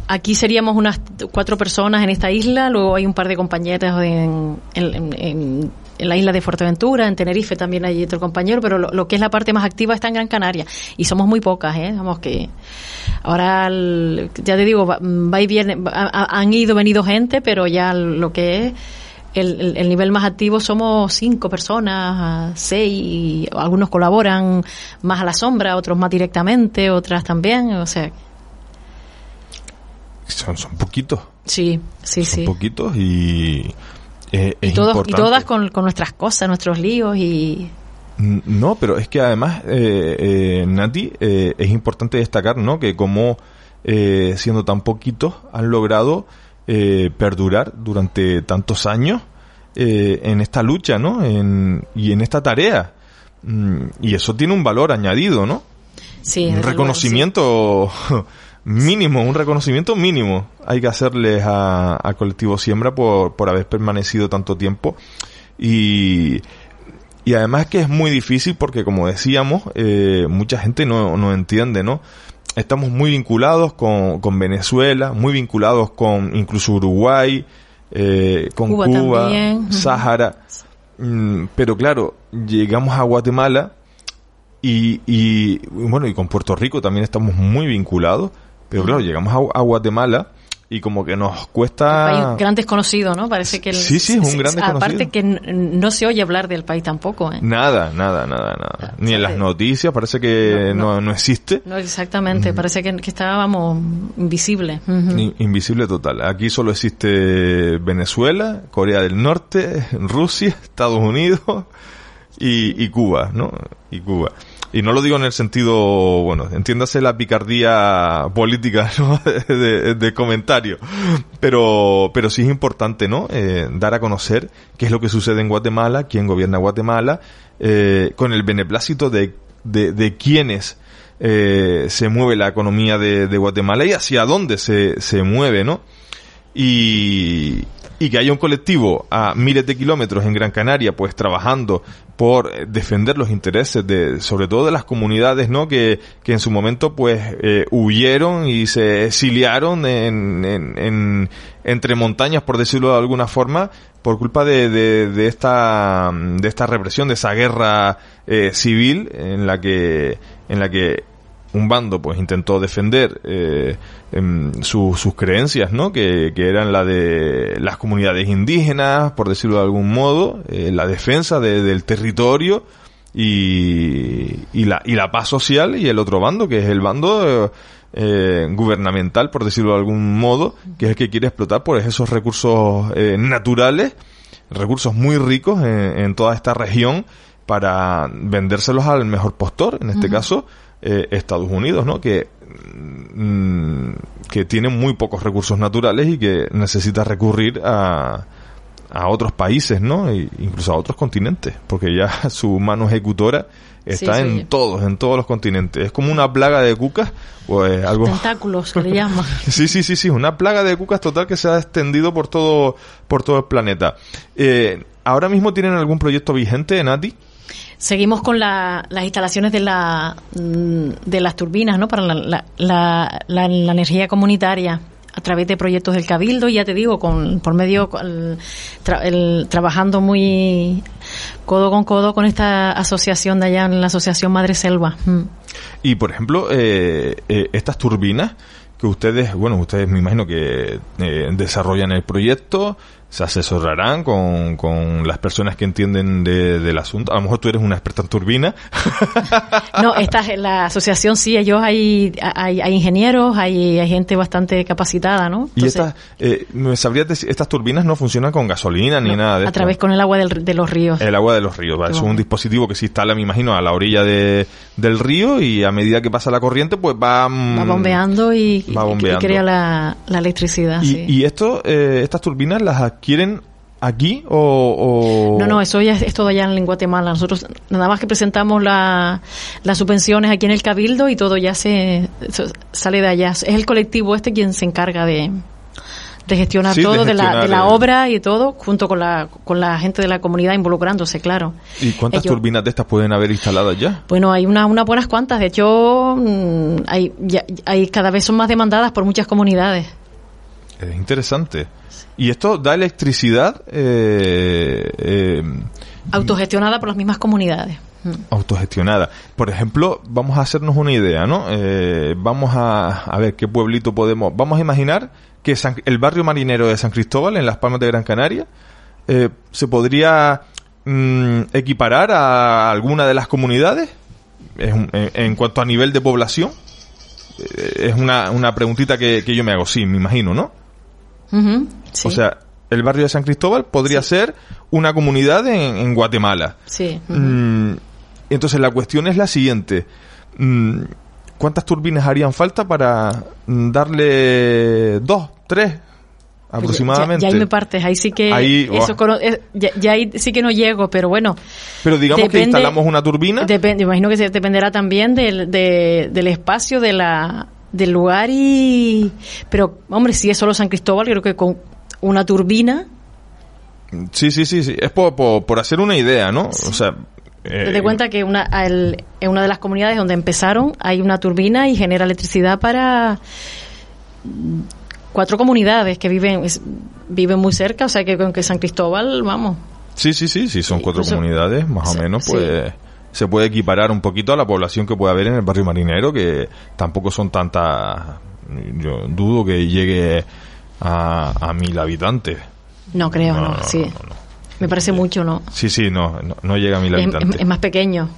S4: Aquí seríamos unas cuatro personas en esta isla, luego hay un par de compañeras en, la isla de Fuerteventura, en Tenerife también hay otro compañero, pero lo, que es la parte más activa está en Gran Canaria y somos muy pocas, ¿eh? Vamos que ahora, ya te digo, va, y viene, han ido, venido gente, pero ya lo que es el, el, nivel más activo somos cinco personas, seis, algunos colaboran más a la sombra, otros más directamente, otras también, o sea
S2: son, son poquitos.
S4: Sí, sí,
S2: son
S4: sí.
S2: poquitos y.
S4: Eh, y, todas con, nuestras cosas, nuestros líos y.
S2: No, pero es que además, eh, eh, Nati, eh, es importante destacar, ¿no? Que como siendo tan poquitos han logrado perdurar durante tantos años en esta lucha, ¿no? En, y en esta tarea. Mm, y eso tiene un valor añadido, ¿no?
S4: Sí.
S2: Un reconocimiento mínimo, un reconocimiento mínimo hay que hacerles a, Colectivo Siembra por, por haber permanecido tanto tiempo. Y, y además que es muy difícil porque, como decíamos, eh, mucha gente no, no entiende, ¿no? Estamos muy vinculados con, con Venezuela, muy vinculados con incluso Uruguay, eh, con Cuba, Sahara. Mm, pero claro, llegamos a Guatemala y, y, bueno, y con Puerto Rico también estamos muy vinculados pero claro, llegamos a, Guatemala y como que nos cuesta...
S4: Un gran desconocido, ¿no? Parece que... el-
S2: Sí, sí, es un gran desconocido.
S4: Aparte que no se oye hablar del país tampoco, ¿eh?
S2: Nada, nada, nada, nada. Ni en las noticias, parece que no, no existe.
S4: No, exactamente, parece que, que estábamos invisibles. Ujú.
S2: In- Invisible total. Aquí solo existe Venezuela, Corea del Norte, Rusia, Estados Unidos y, y Cuba, ¿no? Y Cuba. Y no lo digo en el sentido, bueno, entiéndase la picardía política, ¿no? de, comentario. Pero, pero sí es importante, ¿no? Eh, dar a conocer qué es lo que sucede en Guatemala, quién gobierna Guatemala, eh, con el beneplácito de, de, de quiénes eh, se mueve la economía de, de Guatemala y hacia dónde se, se mueve, ¿no? Y, y que haya un colectivo a miles de kilómetros en Gran Canaria, pues trabajando por eh, defender los intereses de, sobre todo de las comunidades, ¿no? Que, que en su momento, pues, eh, huyeron y se exiliaron en, en, en- entre montañas, por decirlo de alguna forma, por culpa de, de, de esta, de esta represión, de esa guerra eh, civil en la que, en la que un bando pues intentó defender eh, em, su- sus creencias, ¿no? Que, que eran la de las comunidades indígenas, por decirlo de algún modo, eh, la defensa de- del territorio y, y la, y la paz social y el otro bando, que es el bando eh, eh, gubernamental, por decirlo de algún modo, que es el que quiere explotar pues esos recursos eh, naturales, recursos muy ricos en, en toda esta región para vendérselos al mejor postor, en este caso eh, Estados Unidos, ¿no? Que mm, que tiene muy pocos recursos naturales y que necesita recurrir a a otros países, ¿no? E incluso a otros continentes, porque ya su mano ejecutora está
S4: Sí,
S2: en
S4: sí.
S2: todos, en todos los continentes. Es como una plaga de cucas, pues algo
S4: Tentáculos, que le llaman.
S2: Sí, sí, sí, sí, una plaga de cucas total que se ha extendido por todo, por todo el planeta. Eh, ¿Ahora mismo tienen algún proyecto vigente, Nati?
S4: Seguimos con la- las instalaciones de, la, mm, de las turbinas, ¿no? Para la, la, la- energía comunitaria a través de proyectos del Cabildo ya te digo, con, por medio, el- trabajando muy codo con codo con esta asociación de allá, en la Asociación Madre Selva. Mm.
S2: Y, por ejemplo, eh, eh, estas turbinas que ustedes, bueno, ustedes me imagino que eh, desarrollan el proyecto, se asesorarán con, con las personas que entienden de- del asunto. A lo mejor tú eres una experta en turbina.
S4: No, esta, la asociación sí, ellos hay, hay, hay ingenieros, hay, hay gente bastante capacitada, ¿no?
S2: y
S4: Entonces,
S2: estas, eh, ¿me sabrías decir, estas turbinas no funcionan con gasolina ni nada de
S4: a
S2: esto?
S4: través con el agua del- de los ríos.
S2: El agua de los ríos, ¿vale? Es un dispositivo que se instala, me imagino, a la orilla de, del río y a medida que pasa la corriente, pues va... mm,
S4: Va bombeando y, y-
S2: va
S4: y
S2: bombeando.
S4: crea la, la electricidad.
S2: ¿Y,
S4: sí.
S2: y esto, eh, estas turbinas las adquieren aquí o...? o-
S4: No, no, eso ya es, es todo allá en Guatemala. Nosotros nada más que presentamos la- las subvenciones aquí en el Cabildo y todo ya se sale de allá. Es el colectivo este quien se encarga de, de gestionar
S2: Sí, de
S4: todo, de, la, de la obra y todo, junto con la, con la gente de la comunidad involucrándose, claro.
S2: ¿Y cuántas
S4: Ellos-
S2: turbinas de estas pueden haber instaladas ya?
S4: Bueno, hay una- unas buenas cuantas. De hecho, mm, hay, ya- hay cada vez son más demandadas por muchas comunidades.
S2: Es interesante. ¿Y esto da electricidad eh, eh,
S4: Autogestionada por las mismas comunidades. Mm.
S2: autogestionada? Por ejemplo, vamos a hacernos una idea, ¿no? Eh, vamos a, a ver qué pueblito podemos... Vamos a imaginar que San- el barrio marinero de San Cristóbal, en Las Palmas de Gran Canaria, eh, se podría mm, equiparar a alguna de las comunidades Es un- en, en cuanto a nivel de población. Eh, es una, una preguntita que, que yo me hago, sí, me imagino, ¿no?
S4: Sí.
S2: O sea, el barrio de San Cristóbal podría ser una comunidad en, en Guatemala.
S4: Sí.
S2: Mm, entonces la cuestión es la siguiente. Mm, ¿Cuántas turbinas harían falta para mm, darle dos, tres aproximadamente?
S4: Ya, ya ahí me partes, ahí sí que
S2: Ahí,
S4: eso eh, ya, ya ahí sí que no llego, pero bueno,
S2: Pero digamos que instalamos una turbina.
S4: depende, imagino que se dependerá también del, de- del espacio, de la del lugar y pero hombre, si es solo San Cristóbal, creo que con una turbina,
S2: Sí, sí, sí, sí. Es por, por, por hacer una idea, ¿no? O sea... eh,
S4: te das cuenta que una al- en una de las comunidades donde empezaron hay una turbina y genera electricidad para cuatro comunidades que viven viven muy cerca, o sea que con que San Cristóbal, vamos,
S2: Sí, sí, sí, sí, son cuatro
S4: Incluso-
S2: comunidades, más o menos,
S4: sí.
S2: Se puede equiparar un poquito a la población que puede haber en el barrio marinero, que tampoco son tantas, yo dudo que llegue a, a mil habitantes.
S4: No creo, no, sí. Me parece mucho, ¿no?
S2: Sí, sí, no, no, llega a mil
S4: Es,
S2: habitantes.
S4: es- es más pequeño.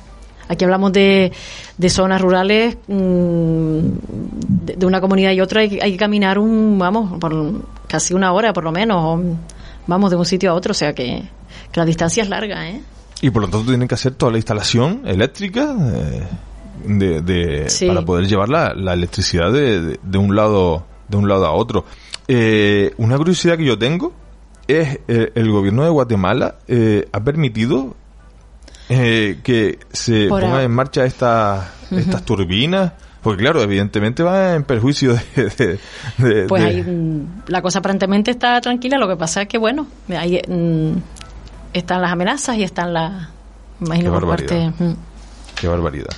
S4: Aquí hablamos de, de zonas rurales, mm, de, de una comunidad y otra hay, que- hay que caminar un, vamos, por casi una hora por lo menos, o, vamos de un sitio a otro, o sea que, que la distancia es larga, ¿eh?
S2: Y por lo tanto tienen que hacer toda la instalación eléctrica eh, de, de-
S4: Sí.
S2: para poder llevar la, la electricidad de, de- de un lado de un lado a otro. Eh, una curiosidad que yo tengo es eh, el gobierno de Guatemala eh, ha permitido eh, que se
S4: Por
S2: pongan
S4: ahora.
S2: en marcha estas estas turbinas. Porque claro, evidentemente va en perjuicio de... de- de-
S4: Pues
S2: de-
S4: ahí, mm, la cosa aparentemente está tranquila, lo que pasa es que, bueno, mm, están las amenazas y están las... Imagino
S2: Qué
S4: por parte...
S2: barbaridad.
S4: mm.
S2: Qué barbaridad.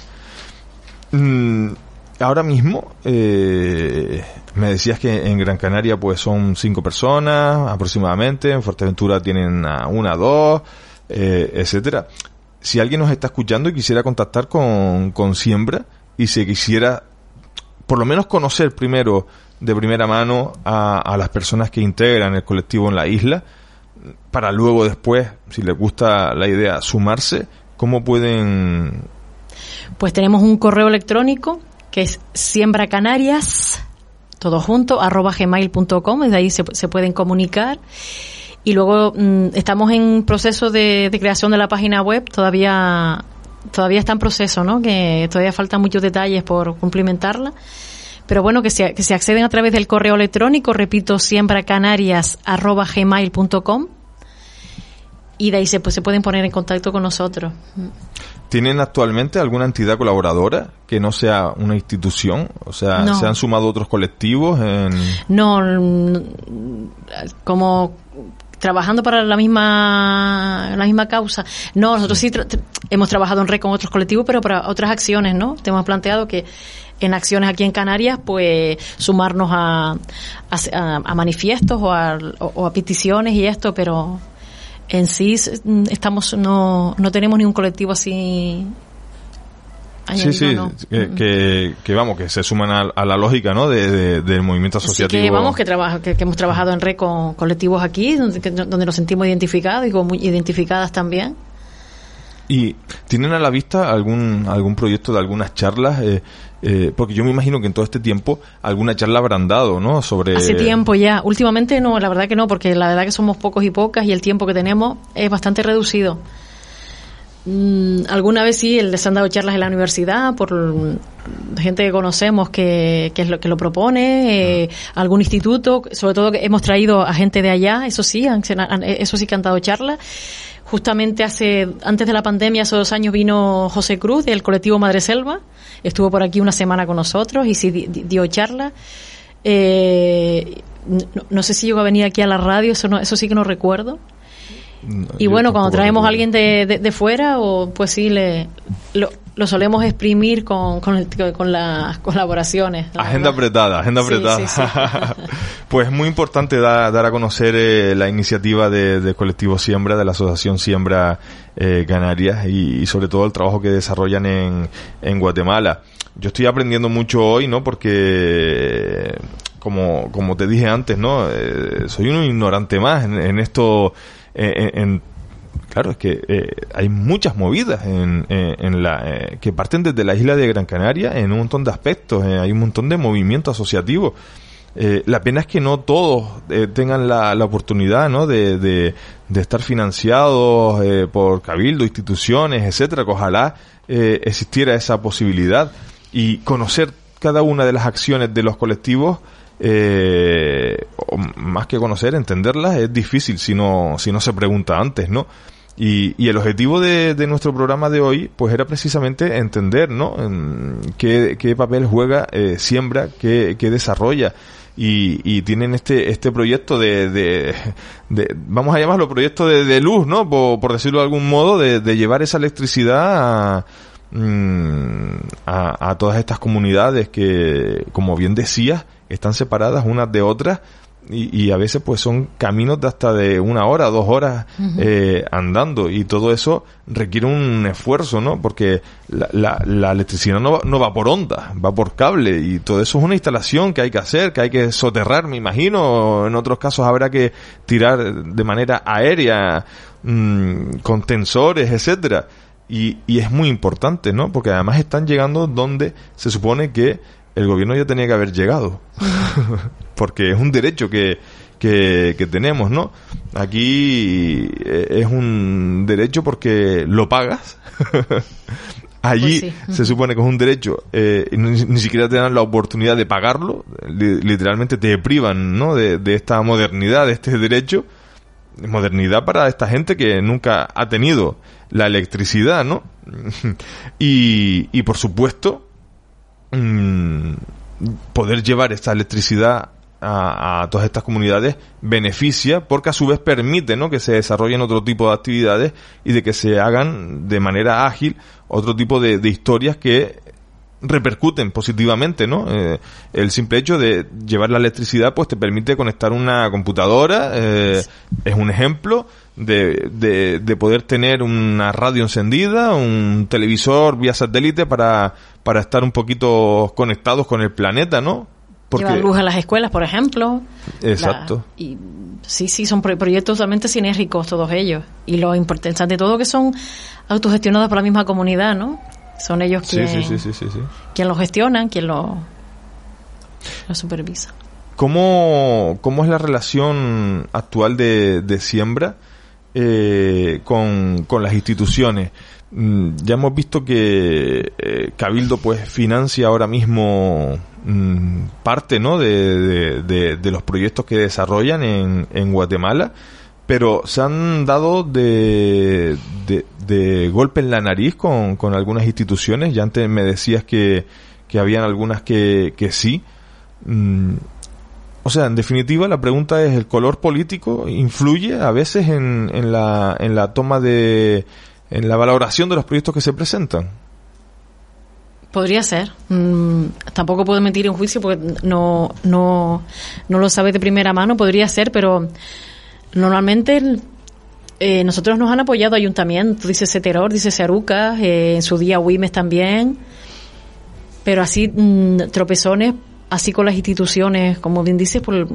S2: Mm, ahora mismo, eh, me decías que en Gran Canaria pues son cinco personas aproximadamente, en Fuerteventura tienen a una, dos, eh, etcétera. Si alguien nos está escuchando y quisiera contactar con, con Siembra y se quisiera por lo menos conocer primero de primera mano a, a las personas que integran el colectivo en la isla, para luego después, si les gusta la idea, sumarse, ¿cómo pueden
S4: Pues tenemos un correo electrónico que es siembracanarias, todo junto, arroba gmail.com, desde ahí se, se pueden comunicar. Y luego mm, estamos en proceso de, de creación de la página web, todavía todavía está en proceso, ¿no? Que todavía faltan muchos detalles por cumplimentarla. Pero bueno, que se, que se acceden a través del correo electrónico, repito, siembracanarias arroba gmail.com y de ahí se, pues, se pueden poner en contacto con nosotros.
S2: ¿Tienen actualmente alguna entidad colaboradora que no sea una institución? O sea,
S4: No.
S2: ¿se han sumado otros colectivos en...?
S4: No, como trabajando para la misma la misma causa. No, nosotros sí tra- hemos trabajado en red con otros colectivos, pero para otras acciones, ¿no? Te hemos planteado que en acciones aquí en Canarias, pues sumarnos a, a, a manifiestos o a, o- a peticiones y esto, pero en sí mm, estamos no, no tenemos ni un colectivo así.
S2: Sí,
S4: añadido,
S2: sí,
S4: no.
S2: que, que, que vamos, que se suman a, a la lógica, ¿no? De, de- del movimiento asociativo.
S4: que vamos, que, trabaja, que, que hemos trabajado en red con colectivos aquí, donde, que- donde nos sentimos identificados y como muy identificadas también.
S2: ¿Y tienen a la vista algún algún proyecto de algunas charlas? Eh, eh, porque yo me imagino que en todo este tiempo alguna charla habrán dado, ¿no? Sobre...
S4: Hace tiempo ya. Últimamente no, la verdad que no, porque la verdad que somos pocos y pocas y el tiempo que tenemos es bastante reducido. Mm, alguna vez sí, les han dado charlas en la universidad por gente que conocemos que, que es lo que lo propone, eh, algún instituto, sobre todo que hemos traído a gente de allá, eso sí, han- eso sí que han dado charlas. Justamente hace, antes de la pandemia, hace dos años vino José Cruz del colectivo Madre Selva, estuvo por aquí una semana con nosotros y sí di- di- dio charla. Eh, no, no sé si llegó a venir aquí a la radio, eso no, eso sí que no recuerdo.
S2: No,
S4: Y bueno, cuando traemos a alguien de, de, de fuera, o pues sí, le, lo, lo solemos exprimir con, con, el- con las colaboraciones. la
S2: Agenda
S4: verdad.
S2: apretada, agenda apretada.
S4: sí, sí.
S2: pues es muy importante dar, dar a conocer eh, la iniciativa de, de Colectivo Siembra, de la Asociación Siembra eh, Canarias y, y sobre todo el trabajo que desarrollan en, en Guatemala. Yo estoy aprendiendo mucho hoy, ¿no? Porque, como, como te dije antes, ¿no? Eh, soy un ignorante más en, en esto, eh, en, en- Claro, es que eh, hay muchas movidas en, en- en la, eh, que parten desde la isla de Gran Canaria en un montón de aspectos. eh, hay un montón de movimientos asociativos. Eh, la pena es que no todos eh, tengan la, oportunidad ¿no? de, estar financiados eh, por cabildo, instituciones, etcétera. Que ojalá eh, existiera esa posibilidad y conocer cada una de las acciones de los colectivos eh, más que conocer, entenderlas es difícil si no, si no se pregunta antes, ¿no? Y, y el objetivo de, nuestro programa de hoy, pues era precisamente entender, ¿no? Qué, papel juega eh, Siembra, qué, desarrolla. Y, tienen este, este proyecto de, de, vamos a llamarlo proyecto de, luz, ¿no? Por, decirlo de algún modo, de, de llevar esa electricidad a, mm, a, a todas estas comunidades que, como bien decías, están separadas unas de otras y, y a veces pues son caminos de hasta de una hora, dos horas eh, andando y todo eso requiere un esfuerzo, ¿no? Porque la, la, la electricidad no va, no va por onda, va por cable y todo eso es una instalación que hay que hacer, que hay que soterrar, me imagino. En otros casos habrá que tirar de manera aérea mm, con tensores, etcétera. Y, y es muy importante, ¿no? Porque además están llegando donde se supone que el gobierno ya tenía que haber llegado. Porque es un derecho que, que, que tenemos, ¿no? Aquí eh, es un derecho porque lo pagas. Allí
S4: Pues sí.
S2: se supone que es un derecho eh, y ni, ni siquiera te dan la oportunidad de pagarlo. Li- literalmente te privan, ¿no? De, de esta modernidad, de este derecho. Modernidad para esta gente que nunca ha tenido la electricidad, ¿no? y, y por supuesto, mm, poder llevar esta electricidad a, a todas estas comunidades beneficia porque a su vez permite ¿no? que se desarrollen otro tipo de actividades y de que se hagan de manera ágil otro tipo de, de historias que repercuten positivamente, ¿no? Eh, el simple hecho de llevar la electricidad pues te permite conectar una computadora, eh, es un ejemplo de, de, de poder tener una radio encendida, un televisor vía satélite para, para estar un poquito conectados con el planeta, ¿no?
S4: Llevar luz a las escuelas, por ejemplo.
S2: Exacto.
S4: La- y sí, sí, son pro- proyectos totalmente sinérgicos todos ellos. Y lo importante de todo que son autogestionados por la misma comunidad, ¿no? Son ellos
S2: Sí,
S4: quien,
S2: sí, sí, sí, sí, sí.
S4: quien lo gestionan, quien lo, lo supervisa.
S2: ¿Cómo, cómo es la relación actual de, de siembra eh, con, con las instituciones? Mm, Ya hemos visto que eh, Cabildo pues financia ahora mismo mm, parte ¿no? de, de- los proyectos que desarrollan en, en Guatemala, pero se han dado de, de, de golpe en la nariz con, con algunas instituciones. Ya antes me decías que, que habían algunas que, que sí. O sea, en definitiva, la pregunta es, ¿el color político influye a veces en, en, la, en la toma de, en la valoración de los proyectos que se presentan?
S4: Podría ser. Mm, tampoco puedo mentir en juicio porque no, no, no lo sabe de primera mano. Podría ser, pero normalmente eh, nosotros nos han apoyado ayuntamientos, dice Ceteror, dice Searuca, eh, en su día Wimes también. Pero así, mm, tropezones, así con las instituciones, como bien dices, por,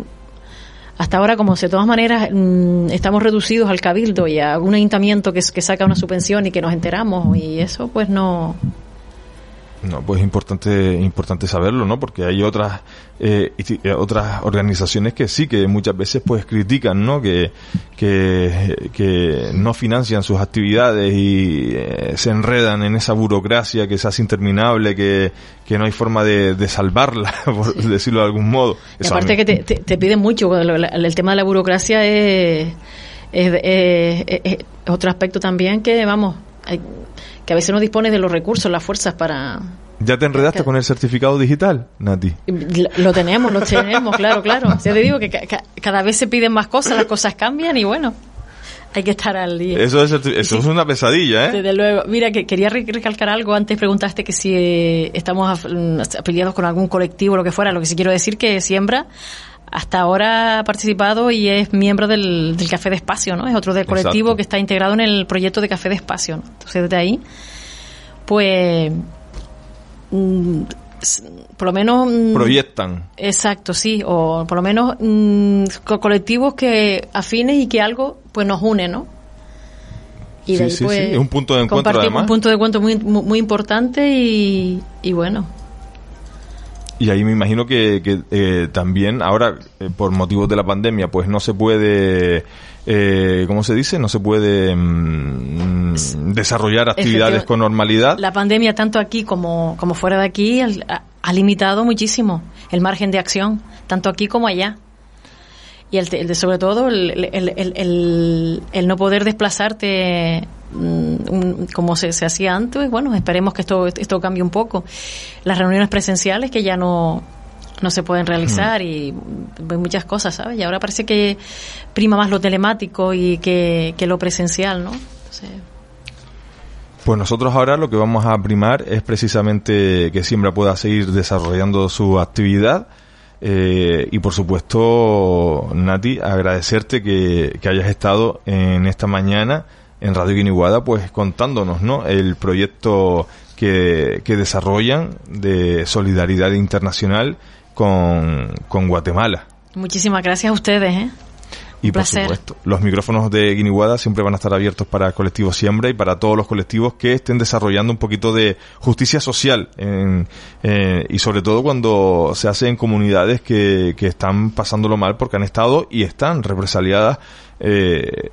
S4: hasta ahora, como de todas maneras mm, estamos reducidos al cabildo y a algún ayuntamiento que, que saca una subvención y que nos enteramos, y eso pues no,
S2: No, pues es importante, importante saberlo, ¿no? Porque hay otras, eh, eh, otras organizaciones que sí, que muchas veces pues critican, ¿no? Que, que, que no financian sus actividades y eh, se enredan en esa burocracia que se hace interminable, que, que no hay forma de, de salvarla, por decirlo de algún modo. Eso
S4: aparte que te, te- te piden mucho, el, tema de la burocracia es, es, es- es- es otro aspecto también que, vamos, hay- que a veces no dispones de los recursos, las fuerzas para...
S2: ¿Ya te enredaste
S4: que-
S2: con el certificado digital, Nati?
S4: Lo, tenemos, lo tenemos, claro, claro. Ya te digo que ca- ca- cada vez se piden más cosas, las cosas cambian y bueno, hay que estar al día.
S2: Eso es, eso es una pesadilla, ¿eh?
S4: Desde luego. Mira, que quería re- recalcar algo. Antes preguntaste que si eh, estamos mm, afiliados con algún colectivo o lo que fuera. Lo que sí quiero decir que Siembra hasta ahora ha participado y es miembro del, del Café de Espacio, ¿no? Es otro del colectivo
S2: Exacto.
S4: que está integrado en el proyecto de Café de Espacio, ¿no? Entonces, desde ahí, pues... mm, por lo menos... mm,
S2: Proyectan.
S4: Exacto, sí, o por lo menos mm, co- colectivos que afines y que algo pues nos une, ¿no? Y
S2: Sí,
S4: de ahí,
S2: sí,
S4: pues,
S2: sí, es un punto de encuentro, además.
S4: un punto de encuentro muy, muy, muy importante y, y bueno,
S2: Y ahí me imagino que, que, eh, también ahora, eh, por motivos de la pandemia, pues no se puede, eh, ¿cómo se dice? No se puede mm, desarrollar actividades con normalidad.
S4: la pandemia tanto aquí como, como fuera de aquí ha, ha limitado muchísimo el margen de acción, tanto aquí como allá. Y el, el de sobre todo el, el, el, no poder desplazarte un- como se, se hacía antes, bueno, esperemos que esto, esto cambie un poco. Las reuniones presenciales que ya no, no se pueden realizar y mm, muchas cosas, ¿sabes? Y ahora parece que prima más lo telemático y que, que lo presencial, ¿no? Entonces,
S2: Pues nosotros ahora lo que vamos a primar es precisamente que Siembra pueda seguir desarrollando su actividad, Eh, y por supuesto, Nati, agradecerte que, que hayas estado en esta mañana en Radio Guiniguada, pues contándonos, ¿no? El proyecto que, que desarrollan de solidaridad internacional con, con Guatemala.
S4: Muchísimas gracias a ustedes, ¿eh?
S2: Y por supuesto, los micrófonos de Guiniguada siempre van a estar abiertos para el colectivo Siembra y para todos los colectivos que estén desarrollando un poquito de justicia social en, eh, y sobre todo cuando se hace en comunidades que, que están pasándolo mal porque han estado y están represaliadas eh,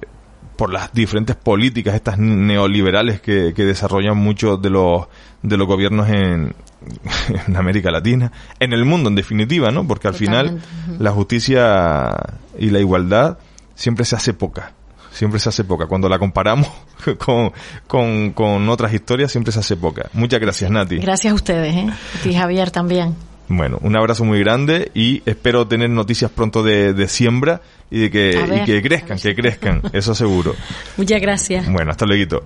S2: por las diferentes políticas estas neoliberales que, que desarrollan muchos de los de los gobiernos en, en América Latina, en el mundo en definitiva, ¿no? Porque al final la justicia y la igualdad siempre se hace poca, siempre se hace poca. Cuando la comparamos con, con, con otras historias siempre se hace poca. Muchas gracias, Nati.
S4: Gracias a ustedes, ¿eh? Y Javier también.
S2: Bueno, un abrazo muy grande y espero tener noticias pronto de, de siembra y de que, y que crezcan, que crezcan, eso seguro.
S4: Muchas gracias.
S2: Bueno, hasta luego.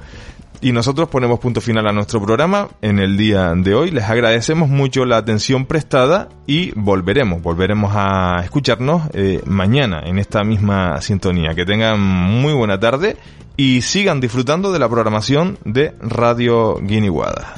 S2: Y nosotros ponemos punto final a nuestro programa en el día de hoy. Les agradecemos mucho la atención prestada y volveremos, volveremos a escucharnos eh, mañana en esta misma sintonía. Que tengan muy buena tarde y sigan disfrutando de la programación de Radio Guiniguada.